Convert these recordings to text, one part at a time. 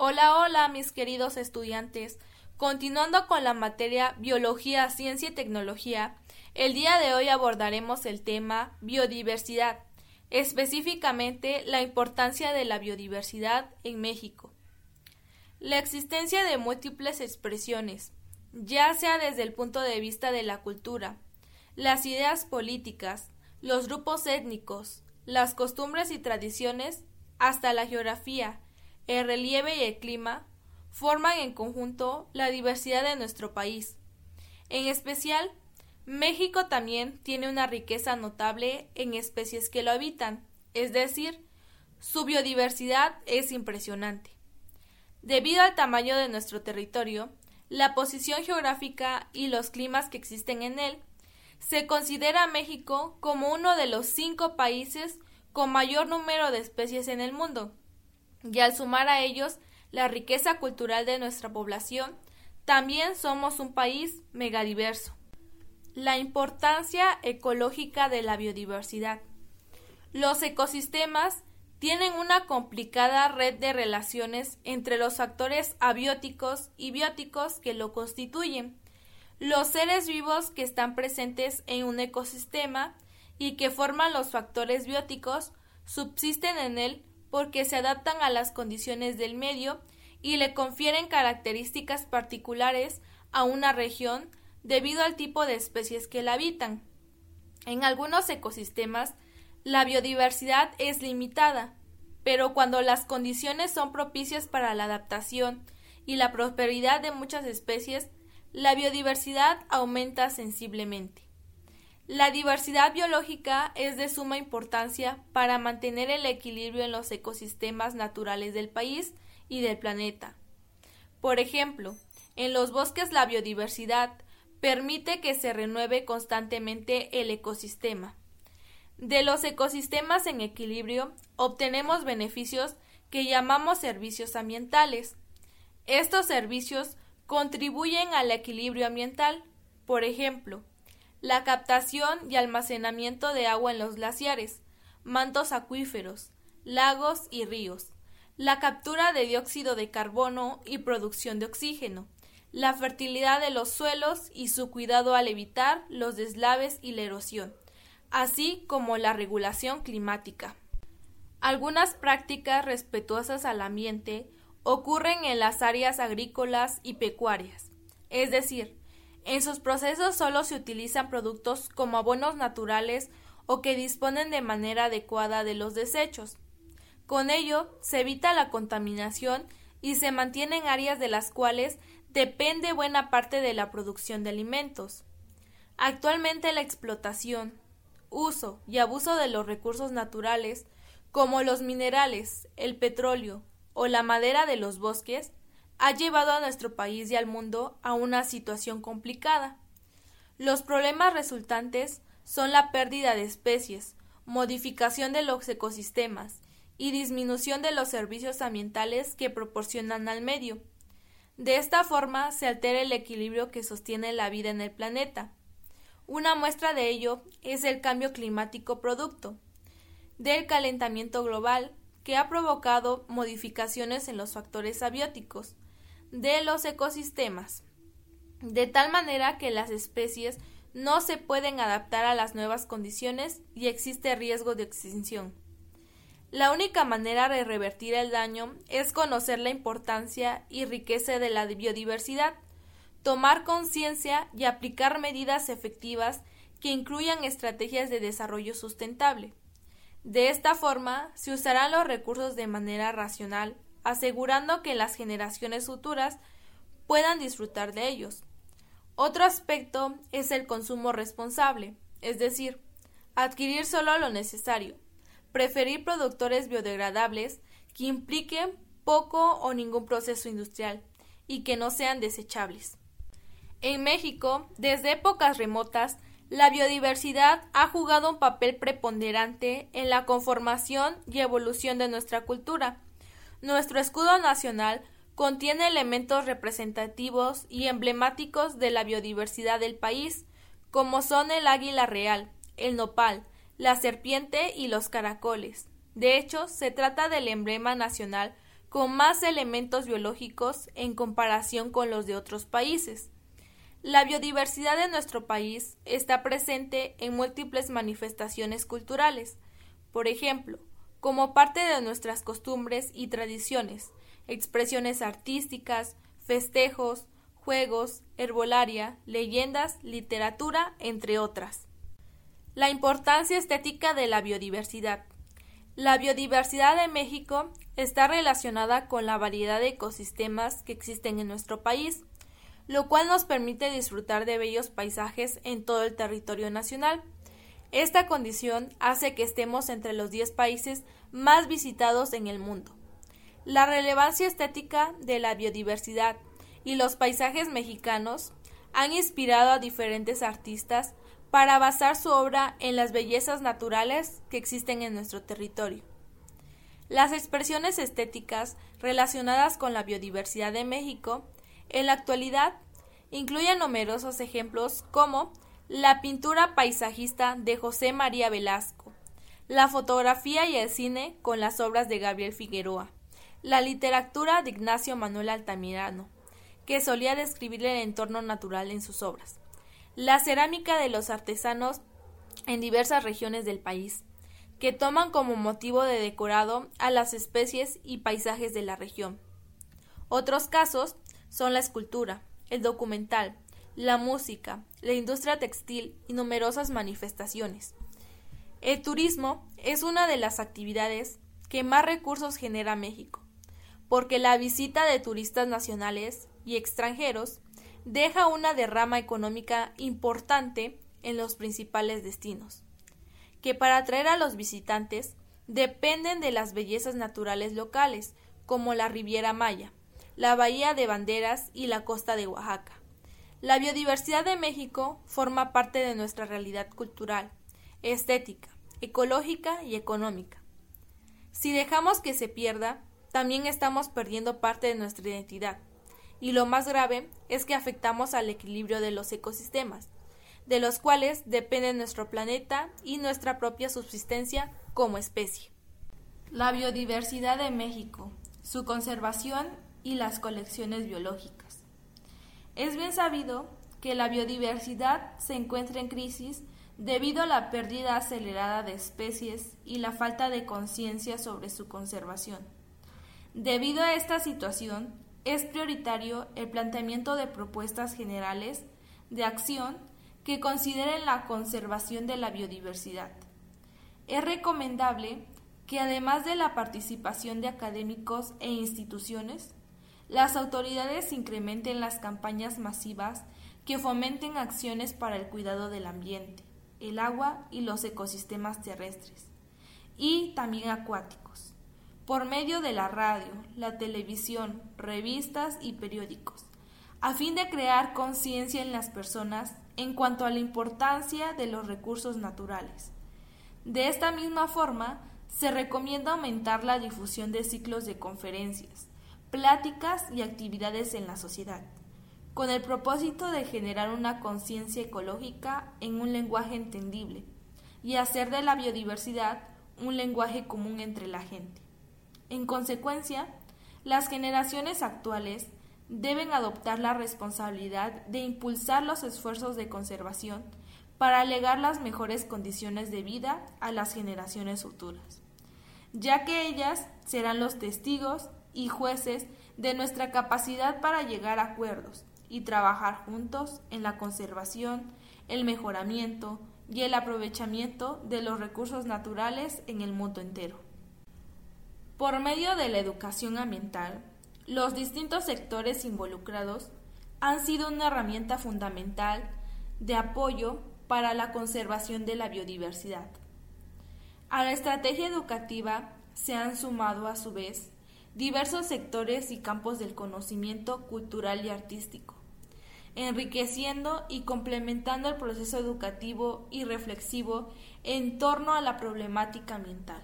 Hola, hola, mis queridos estudiantes. Continuando con la materia Biología, Ciencia y Tecnología, el día de hoy abordaremos el tema biodiversidad, específicamente la importancia de la biodiversidad en México. La existencia de múltiples expresiones, ya sea desde el punto de vista de la cultura, las ideas políticas, los grupos étnicos, las costumbres y tradiciones, hasta la geografía, el relieve y el clima forman en conjunto la diversidad de nuestro país. En especial, México también tiene una riqueza notable en especies que lo habitan, es decir, su biodiversidad es impresionante. Debido al tamaño de nuestro territorio, la posición geográfica y los climas que existen en él, se considera a México como uno de los cinco países con mayor número de especies en el mundo y al sumar a ellos la riqueza cultural de nuestra población, también somos un país megadiverso. La importancia ecológica de la biodiversidad. Los ecosistemas tienen una complicada red de relaciones entre los factores abióticos y bióticos que lo constituyen. Los seres vivos que están presentes en un ecosistema y que forman los factores bióticos subsisten en él porque se adaptan a las condiciones del medio y le confieren características particulares a una región debido al tipo de especies que la habitan. En algunos ecosistemas, la biodiversidad es limitada, pero cuando las condiciones son propicias para la adaptación y la prosperidad de muchas especies, la biodiversidad aumenta sensiblemente. La diversidad biológica es de suma importancia para mantener el equilibrio en los ecosistemas naturales del país y del planeta. Por ejemplo, en los bosques la biodiversidad permite que se renueve constantemente el ecosistema. De los ecosistemas en equilibrio obtenemos beneficios que llamamos servicios ambientales. Estos servicios contribuyen al equilibrio ambiental. Por ejemplo, la captación y almacenamiento de agua en los glaciares, mantos acuíferos, lagos y ríos, la captura de dióxido de carbono y producción de oxígeno, la fertilidad de los suelos y su cuidado al evitar los deslaves y la erosión, así como la regulación climática. Algunas prácticas respetuosas al ambiente ocurren en las áreas agrícolas y pecuarias, es decir, en sus procesos solo se utilizan productos como abonos naturales o que disponen de manera adecuada de los desechos. Con ello se evita la contaminación y se mantienen áreas de las cuales depende buena parte de la producción de alimentos. Actualmente la explotación, uso y abuso de los recursos naturales, como los minerales, el petróleo o la madera de los bosques, ha llevado a nuestro país y al mundo a una situación complicada. Los problemas resultantes son la pérdida de especies, modificación de los ecosistemas y disminución de los servicios ambientales que proporcionan al medio. De esta forma se altera el equilibrio que sostiene la vida en el planeta. Una muestra de ello es el cambio climático producto del calentamiento global que ha provocado modificaciones en los factores abióticos, de los ecosistemas, de tal manera que las especies no se pueden adaptar a las nuevas condiciones y existe riesgo de extinción. La única manera de revertir el daño es conocer la importancia y riqueza de la biodiversidad, tomar conciencia y aplicar medidas efectivas que incluyan estrategias de desarrollo sustentable. De esta forma, se usarán los recursos de manera racional, asegurando que las generaciones futuras puedan disfrutar de ellos. Otro aspecto es el consumo responsable, es decir, adquirir solo lo necesario, preferir productores biodegradables que impliquen poco o ningún proceso industrial y que no sean desechables. En México, desde épocas remotas, la biodiversidad ha jugado un papel preponderante en la conformación y evolución de nuestra cultura, nuestro escudo nacional contiene elementos representativos y emblemáticos de la biodiversidad del país, como son el águila real, el nopal, la serpiente y los caracoles. De hecho, se trata del emblema nacional con más elementos biológicos en comparación con los de otros países. La biodiversidad de nuestro país está presente en múltiples manifestaciones culturales, por ejemplo, como parte de nuestras costumbres y tradiciones, expresiones artísticas, festejos, juegos, herbolaria, leyendas, literatura, entre otras. La importancia estética de la biodiversidad. La biodiversidad de México está relacionada con la variedad de ecosistemas que existen en nuestro país, lo cual nos permite disfrutar de bellos paisajes en todo el territorio nacional. Esta condición hace que estemos entre los 10 países más visitados en el mundo. La relevancia estética de la biodiversidad y los paisajes mexicanos han inspirado a diferentes artistas para basar su obra en las bellezas naturales que existen en nuestro territorio. Las expresiones estéticas relacionadas con la biodiversidad de México en la actualidad incluyen numerosos ejemplos como la pintura paisajista de José María Velasco, la fotografía y el cine con las obras de Gabriel Figueroa, la literatura de Ignacio Manuel Altamirano, que solía describir el entorno natural en sus obras, la cerámica de los artesanos en diversas regiones del país, que toman como motivo de decorado a las especies y paisajes de la región. Otros casos son la escultura, el documental, la música, la industria textil y numerosas manifestaciones. El turismo es una de las actividades que más recursos genera México, porque la visita de turistas nacionales y extranjeros deja una derrama económica importante en los principales destinos, que para atraer a los visitantes dependen de las bellezas naturales locales, como la Riviera Maya, la Bahía de Banderas y la costa de Oaxaca. La biodiversidad de México forma parte de nuestra realidad cultural, estética, ecológica y económica. Si dejamos que se pierda, también estamos perdiendo parte de nuestra identidad, y lo más grave es que afectamos al equilibrio de los ecosistemas, de los cuales depende nuestro planeta y nuestra propia subsistencia como especie. La biodiversidad de México, su conservación y las colecciones biológicas. Es bien sabido que la biodiversidad se encuentra en crisis debido a la pérdida acelerada de especies y la falta de conciencia sobre su conservación. Debido a esta situación, es prioritario el planteamiento de propuestas generales de acción que consideren la conservación de la biodiversidad. Es recomendable que además de la participación de académicos e instituciones, las autoridades incrementen las campañas masivas que fomenten acciones para el cuidado del ambiente, el agua y los ecosistemas terrestres, y también acuáticos por medio de la radio, la televisión, revistas y periódicos, a fin de crear conciencia en las personas en cuanto a la importancia de los recursos naturales. De esta misma forma, se recomienda aumentar la difusión de ciclos de conferencias, pláticas y actividades en la sociedad, con el propósito de generar una conciencia ecológica en un lenguaje entendible y hacer de la biodiversidad un lenguaje común entre la gente. En consecuencia, las generaciones actuales deben adoptar la responsabilidad de impulsar los esfuerzos de conservación para legar las mejores condiciones de vida a las generaciones futuras, ya que ellas serán los testigos y jueces de nuestra capacidad para llegar a acuerdos y trabajar juntos en la conservación, el mejoramiento y el aprovechamiento de los recursos naturales en el mundo entero. Por medio de la educación ambiental, los distintos sectores involucrados han sido una herramienta fundamental de apoyo para la conservación de la biodiversidad. A la estrategia educativa se han sumado a su vez diversos sectores y campos del conocimiento cultural y artístico, enriqueciendo y complementando el proceso educativo y reflexivo en torno a la problemática ambiental.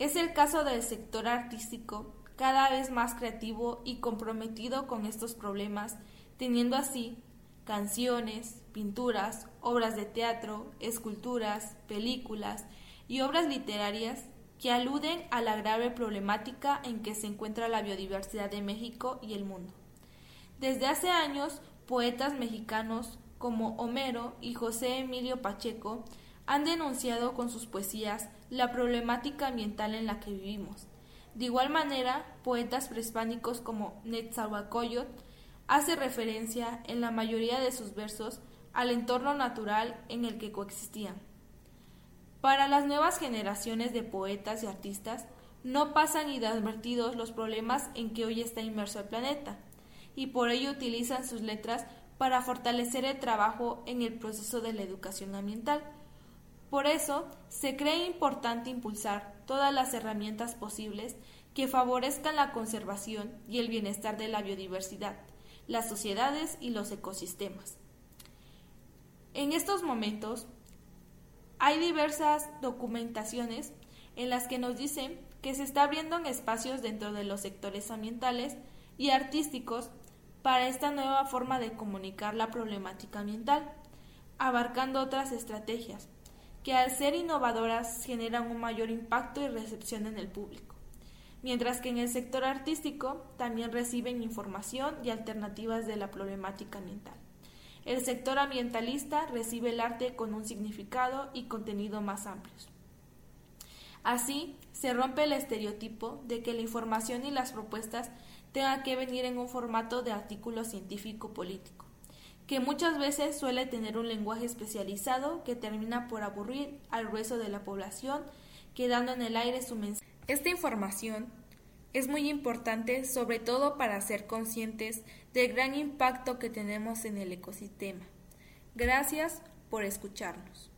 Es el caso del sector artístico, cada vez más creativo y comprometido con estos problemas, teniendo así canciones, pinturas, obras de teatro, esculturas, películas y obras literarias que aluden a la grave problemática en que se encuentra la biodiversidad de México y el mundo. Desde hace años, poetas mexicanos como Homero y José Emilio Pacheco han denunciado con sus poesías la problemática ambiental en la que vivimos. De igual manera, poetas prehispánicos como Netzahualcóyotl hace referencia en la mayoría de sus versos al entorno natural en el que coexistían. Para las nuevas generaciones de poetas y artistas, no pasan inadvertidos los problemas en que hoy está inmerso el planeta, y por ello utilizan sus letras para fortalecer el trabajo en el proceso de la educación ambiental. Por eso, se cree importante impulsar todas las herramientas posibles que favorezcan la conservación y el bienestar de la biodiversidad, las sociedades y los ecosistemas. En estos momentos, hay diversas documentaciones en las que nos dicen que se está abriendo espacios dentro de los sectores ambientales y artísticos para esta nueva forma de comunicar la problemática ambiental, abarcando otras estrategias que al ser innovadoras generan un mayor impacto y recepción en el público, mientras que en el sector artístico también reciben información y alternativas de la problemática ambiental. El sector ambientalista recibe el arte con un significado y contenido más amplios. Así, se rompe el estereotipo de que la información y las propuestas tengan que venir en un formato de artículo científico-político, que muchas veces suele tener un lenguaje especializado que termina por aburrir al grueso de la población, quedando en el aire su mensaje. Esta información es muy importante sobre todo para ser conscientes del gran impacto que tenemos en el ecosistema. Gracias por escucharnos.